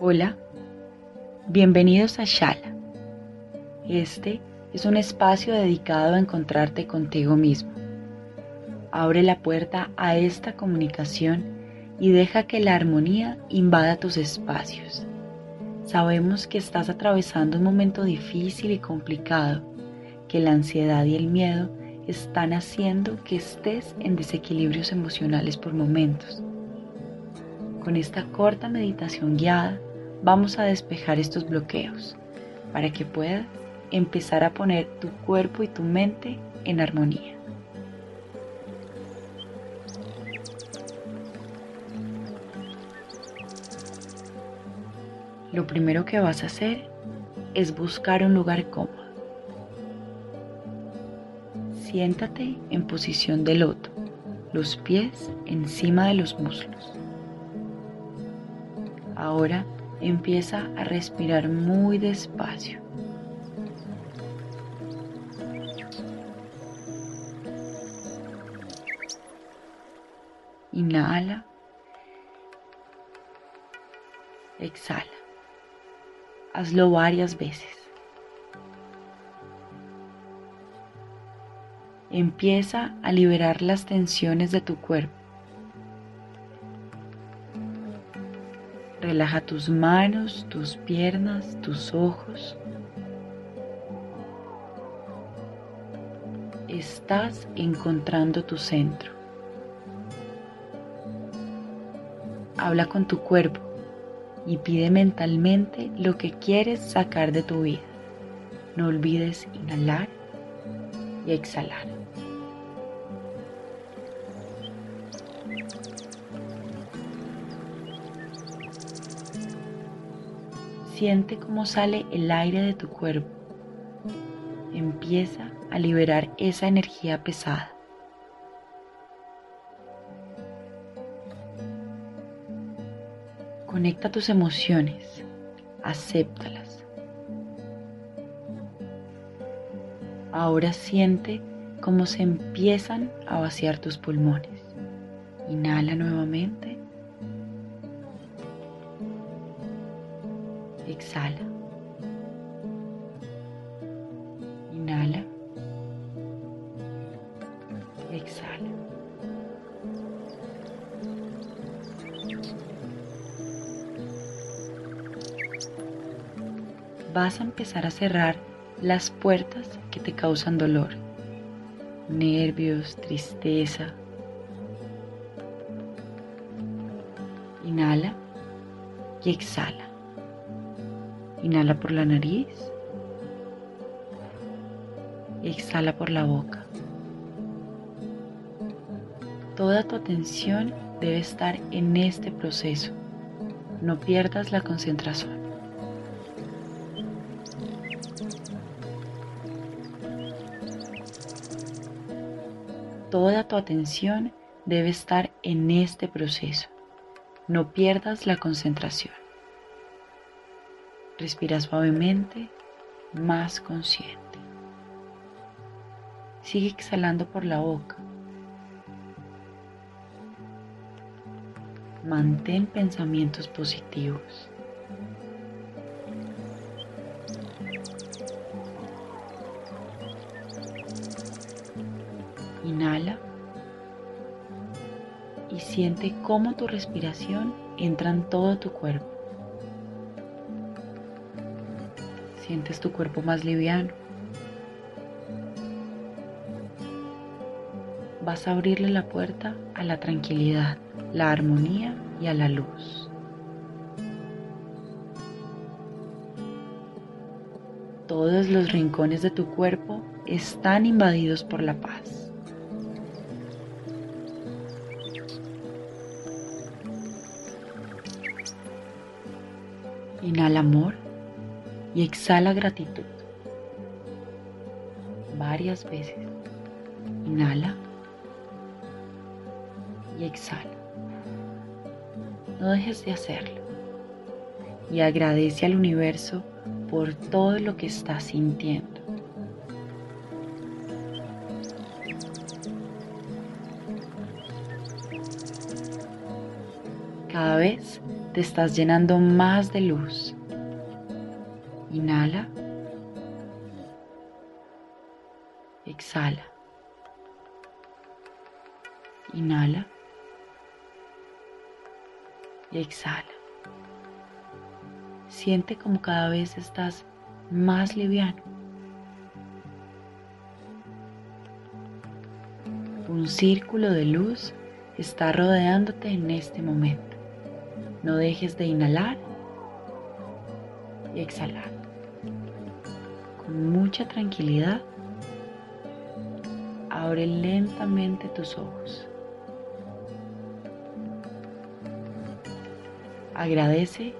Hola, bienvenidos a Shala. Este es un espacio dedicado a encontrarte contigo mismo Abre la puerta a esta comunicación y deja que la armonía invada tus espacios. Sabemos que estás atravesando un momento difícil y complicado, que la ansiedad y el miedo están haciendo que estés en desequilibrios emocionales por momentos. Con esta corta meditación guiada vamos a despejar estos bloqueos para que puedas empezar a poner tu cuerpo y tu mente en armonía. lo primero que vas a hacer es buscar un lugar cómodo. Siéntate en posición de loto, los pies encima de los muslos. Ahora empieza a respirar muy despacio. Inhala. Exhala. Hazlo varias veces. Empieza a liberar las tensiones de tu cuerpo. Relaja tus manos, tus piernas, tus ojos. Estás encontrando tu centro. Habla con tu cuerpo y pide mentalmente lo que quieres sacar de tu vida. No olvides inhalar y exhalar. Siente cómo sale el aire de tu cuerpo. Empieza a liberar esa energía pesada. Conecta tus emociones, acéptalas. Ahora siente cómo se empiezan a vaciar tus pulmones. Inhala nuevamente. Exhala. Inhala. Exhala. vas a empezar a cerrar las puertas que te causan dolor, nervios, tristeza. Inhala y exhala. Inhala por la nariz. exhala por la boca. Toda tu atención debe estar en este proceso. No pierdas la concentración. Toda tu atención debe estar en este proceso. No pierdas la concentración. Respira suavemente, más consciente. Sigue exhalando por la boca. Mantén pensamientos positivos. Inhala y siente cómo tu respiración entra en todo tu cuerpo. Sientes tu cuerpo más liviano. Vas a abrirle la puerta a la tranquilidad, la armonía y a la luz. Todos los rincones de tu cuerpo están invadidos por la paz. Inhala amor y exhala gratitud. Varias veces. Inhala y exhala. No dejes de hacerlo. Y agradece al universo por todo lo que estás sintiendo. Cada vez te estás llenando más de luz. Inhala. Exhala. Inhala. Exhala. Siente como cada vez estás más liviano. Un círculo de luz está rodeándote en este momento. No dejes de inhalar y exhalar. Mucha tranquilidad, abre lentamente tus ojos. Agradece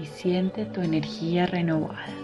y siente tu energía renovada.